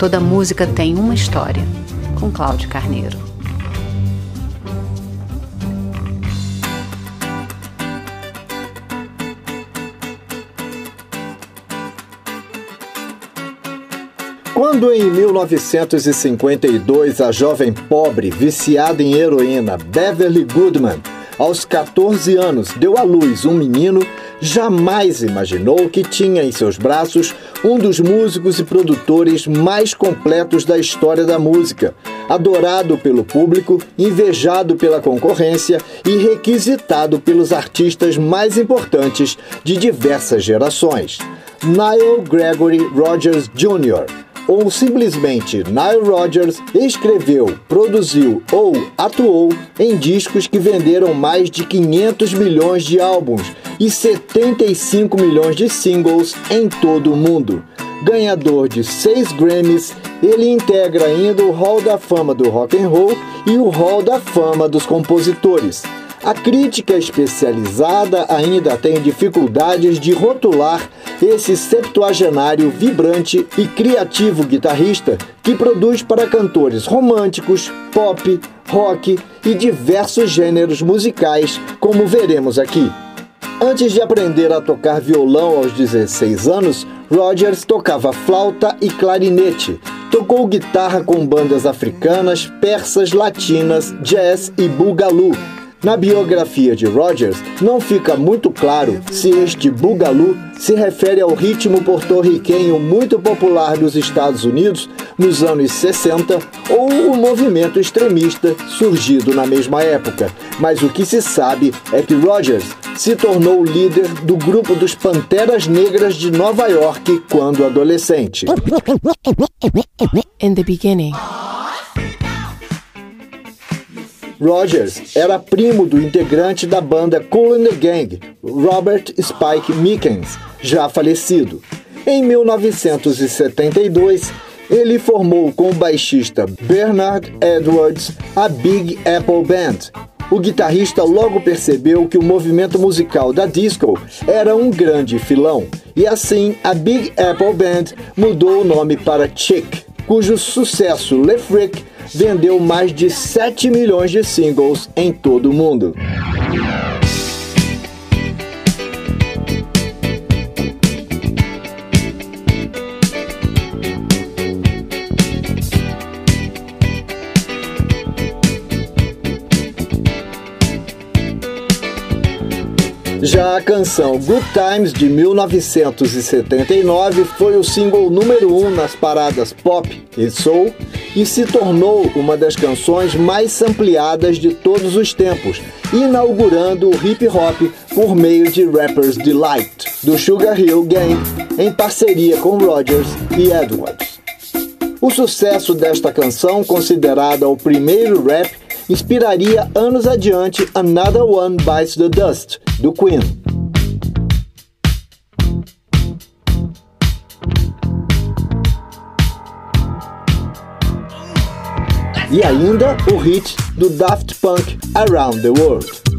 Toda música tem uma história, com Cláudio Carneiro. Quando em 1952 a jovem pobre, viciada em heroína Beverly Goodman, aos 14 anos, deu à luz um menino, jamais imaginou que tinha em seus braços um dos músicos e produtores mais completos da história da música, adorado pelo público, invejado pela concorrência e requisitado pelos artistas mais importantes de diversas gerações. Nile Gregory Rogers Jr., ou simplesmente Nile Rodgers escreveu, produziu ou atuou em discos que venderam mais de 500 milhões de álbuns e 75 milhões de singles em todo o mundo. Ganhador de seis Grammys, ele integra ainda o Hall da Fama do Rock and Roll e o Hall da Fama dos Compositores. A crítica especializada ainda tem dificuldades de rotular esse septuagenário vibrante e criativo guitarrista que produz para cantores românticos, pop, rock e diversos gêneros musicais, como veremos aqui. Antes de aprender a tocar violão aos 16 anos, Rogers tocava flauta e clarinete. Tocou guitarra com bandas africanas, persas, latinas, jazz e bugalú na biografia de Rogers, não fica muito claro se este bugalú se refere ao ritmo porto-riquenho muito popular nos Estados Unidos nos anos 60 ou o movimento extremista surgido na mesma época. Mas o que se sabe é que Rogers se tornou líder do grupo dos Panteras Negras de Nova York quando adolescente. In the beginning. Rogers era primo do integrante da banda Cool in the Gang, Robert Spike Mickens, já falecido. Em 1972, ele formou com o baixista Bernard Edwards a Big Apple Band. O guitarrista logo percebeu que o movimento musical da disco era um grande filão, e assim a Big Apple Band mudou o nome para Chick, cujo sucesso Le Freak vendeu mais de 7 milhões de singles em todo o mundo. Já a canção Good Times de 1979 foi o single número 1 um nas paradas pop e soul e se tornou uma das canções mais ampliadas de todos os tempos, inaugurando o hip hop por meio de Rappers Delight do Sugar Hill Gang em parceria com Rogers e Edwards. O sucesso desta canção, considerada o primeiro rap inspiraria anos adiante Another One Bites the Dust, do Queen. E ainda o hit do Daft Punk Around the World.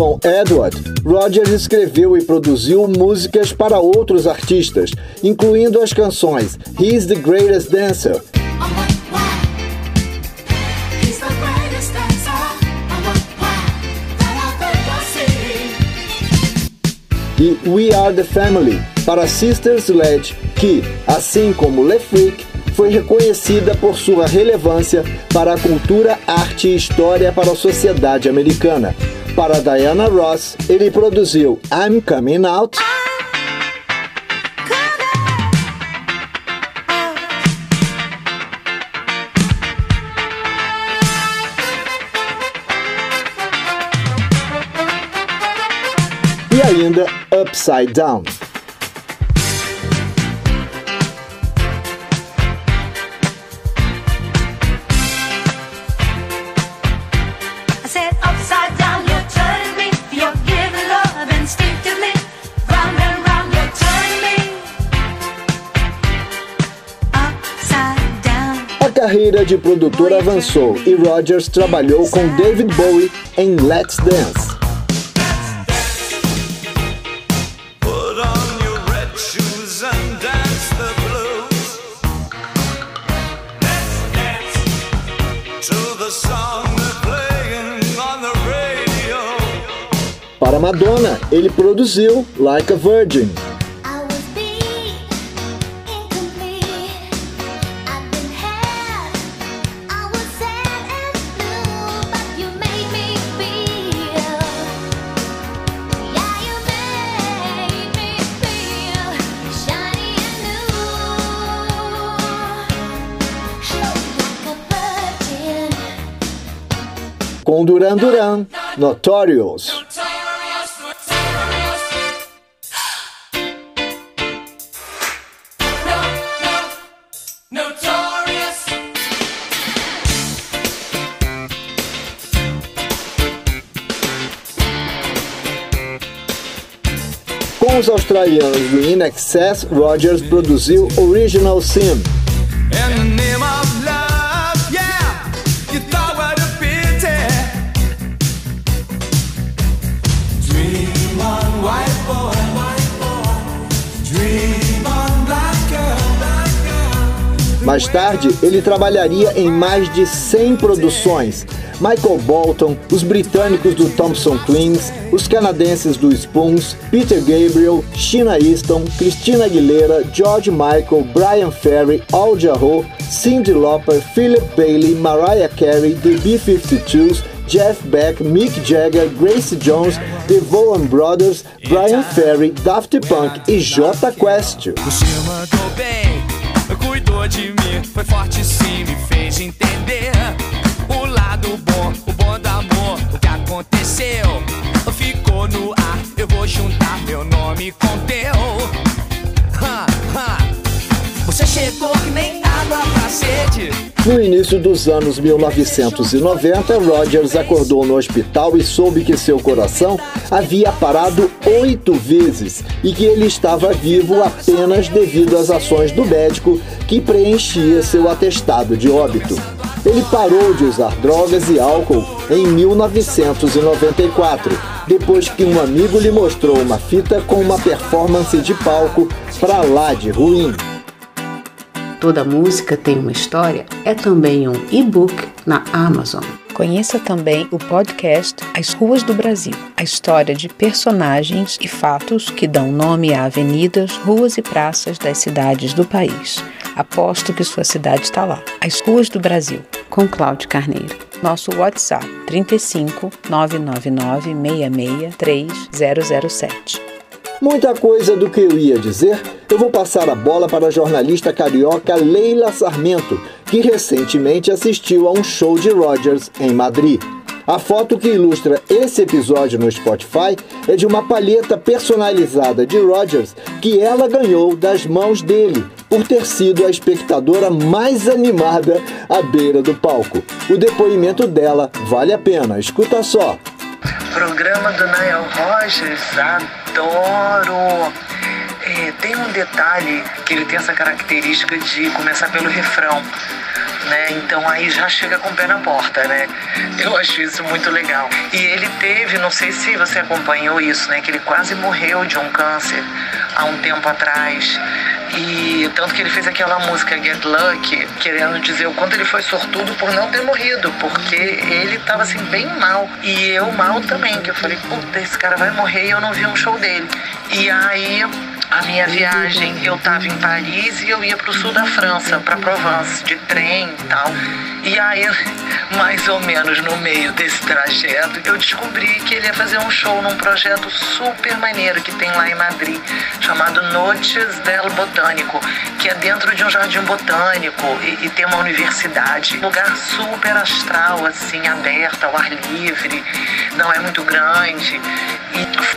Com Edward, Rogers escreveu e produziu músicas para outros artistas, incluindo as canções He's the Greatest Dancer, e We Are the Family para Sister Sledge, que, assim como Le Freak, foi reconhecida por sua relevância para a cultura, arte e história para a sociedade americana. Para Diana Ross, ele produziu I'm Coming Out. E ainda Upside Down. carreira de produtor avançou e Rodgers trabalhou com David Bowie em Let's Dance. Para Madonna, ele produziu Like a Virgin. Com Duran Duran, Notorious. Com os australianos do In Excess, Rogers produziu Original Sin. Mais tarde, ele trabalharia em mais de 100 produções. Michael Bolton, os britânicos do Thompson Twins, os canadenses do Spoons, Peter Gabriel, Sheena Easton, Christina Aguilera, George Michael, Brian Ferry, Al Jarreau, Cyndi Lauper, Philip Bailey, Mariah Carey, The B-52s, Jeff Beck, Mick Jagger, Grace Jones, The Vaughan Brothers, Brian Ferry, Daft Punk e J Quest de mim, foi forte sim, me fez entender o lado bom, o bom do amor, o que aconteceu. Ficou no ar, eu vou juntar meu nome com teu. Ha, ha. Você chegou que nem. No início dos anos 1990, Rogers acordou no hospital e soube que seu coração havia parado oito vezes e que ele estava vivo apenas devido às ações do médico que preenchia seu atestado de óbito. Ele parou de usar drogas e álcool em 1994, depois que um amigo lhe mostrou uma fita com uma performance de palco pra lá de ruim. Toda música tem uma história é também um e-book na Amazon. Conheça também o podcast As Ruas do Brasil, a história de personagens e fatos que dão nome a avenidas, ruas e praças das cidades do país. Aposto que sua cidade está lá. As Ruas do Brasil, com Cláudio Carneiro. Nosso WhatsApp 35 999 66 3007. Muita coisa do que eu ia dizer, eu vou passar a bola para a jornalista carioca Leila Sarmento, que recentemente assistiu a um show de Rogers em Madrid. A foto que ilustra esse episódio no Spotify é de uma palheta personalizada de Rogers que ela ganhou das mãos dele, por ter sido a espectadora mais animada à beira do palco. O depoimento dela vale a pena, escuta só. Programa do Nael Rogers, adoro! É, tem um detalhe que ele tem essa característica de começar pelo refrão. Né? Então aí já chega com o pé na porta, né? Eu acho isso muito legal. E ele teve, não sei se você acompanhou isso, né? Que ele quase morreu de um câncer há um tempo atrás. E tanto que ele fez aquela música Get Lucky, querendo dizer o quanto ele foi sortudo por não ter morrido, porque ele tava assim bem mal. E eu mal também, que eu falei, puta, esse cara vai morrer e eu não vi um show dele. E aí a minha viagem, eu estava em Paris e eu ia para o sul da França, para Provence, de trem e tal. E aí, mais ou menos no meio desse trajeto, eu descobri que ele ia fazer um show num projeto super maneiro que tem lá em Madrid, chamado Noches del Botânico, que é dentro de um jardim botânico e, e tem uma universidade. Lugar super astral, assim, aberto, ao ar livre, não é muito grande.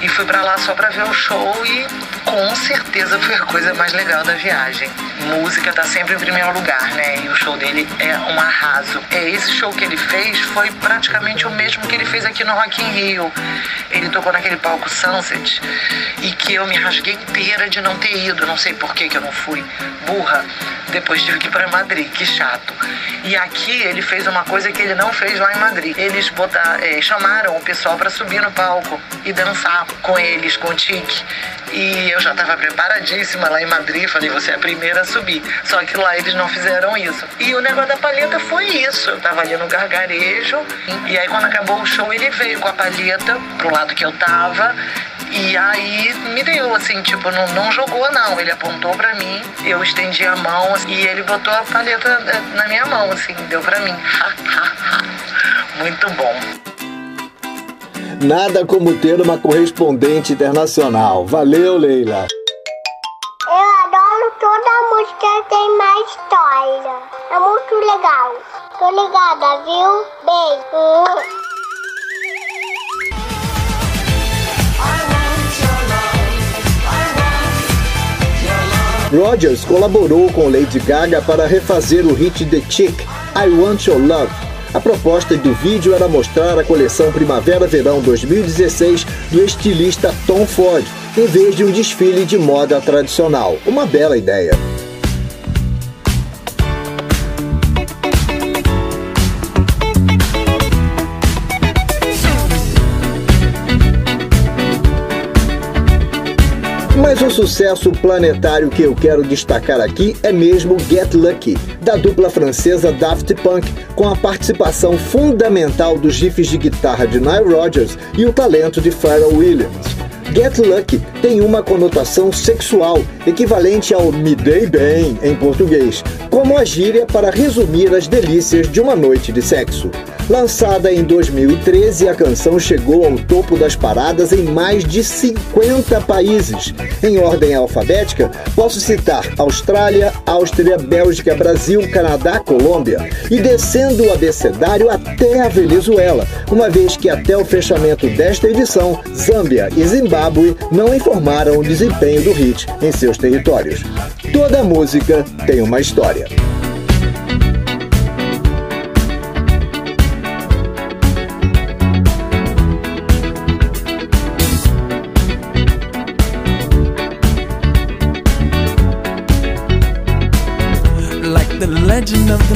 E, fui para lá só para ver o show e com certeza foi a coisa mais legal da viagem. Música tá sempre em primeiro lugar, né? E o show dele é um arraso. É, esse show que ele fez foi praticamente o mesmo que ele fez aqui no Rock in Rio. Ele tocou naquele palco Sunset e que eu me rasguei inteira de não ter ido. Não sei por que, que eu não fui. Burra. Depois tive que ir pra Madrid, que chato. E aqui ele fez uma coisa que ele não fez lá em Madrid. Eles botaram, é, chamaram o pessoal para subir no palco e dançar com eles, com o Tique. E eu já estava preparadíssima lá em Madrid. Falei, você é a primeira a subir. Só que lá eles não fizeram isso. E o negócio da palheta foi isso. Eu tava ali no gargarejo, e aí quando acabou o show, ele veio com a palheta pro lado que eu tava. E aí me deu, assim, tipo, não, não jogou não. Ele apontou pra mim, eu estendi a mão assim, e ele botou a palheta eh, na minha mão, assim, deu pra mim. Muito bom. Nada como ter uma correspondente internacional. Valeu, Leila. Eu adoro toda música que tem mais história. É muito legal. Tô ligada, viu? Beijo. Rogers colaborou com Lady Gaga para refazer o hit The Chick, I Want Your Love. A proposta do vídeo era mostrar a coleção Primavera-Verão 2016 do estilista Tom Ford, em vez de um desfile de moda tradicional. Uma bela ideia. Mas o sucesso planetário que eu quero destacar aqui é mesmo Get Lucky, da dupla francesa Daft Punk, com a participação fundamental dos riffs de guitarra de Nile Rodgers e o talento de Pharrell Williams. Get Lucky tem uma conotação sexual, equivalente ao me dei bem em português, como a gíria para resumir as delícias de uma noite de sexo. Lançada em 2013, a canção chegou ao topo das paradas em mais de 50 países. Em ordem alfabética, posso citar Austrália, Áustria, Bélgica, Brasil, Canadá, Colômbia e descendo o abecedário até a Venezuela, uma vez que até o fechamento desta edição, Zâmbia e Zimbábue não informaram o desempenho do hit em seus territórios. Toda música tem uma história. legend of the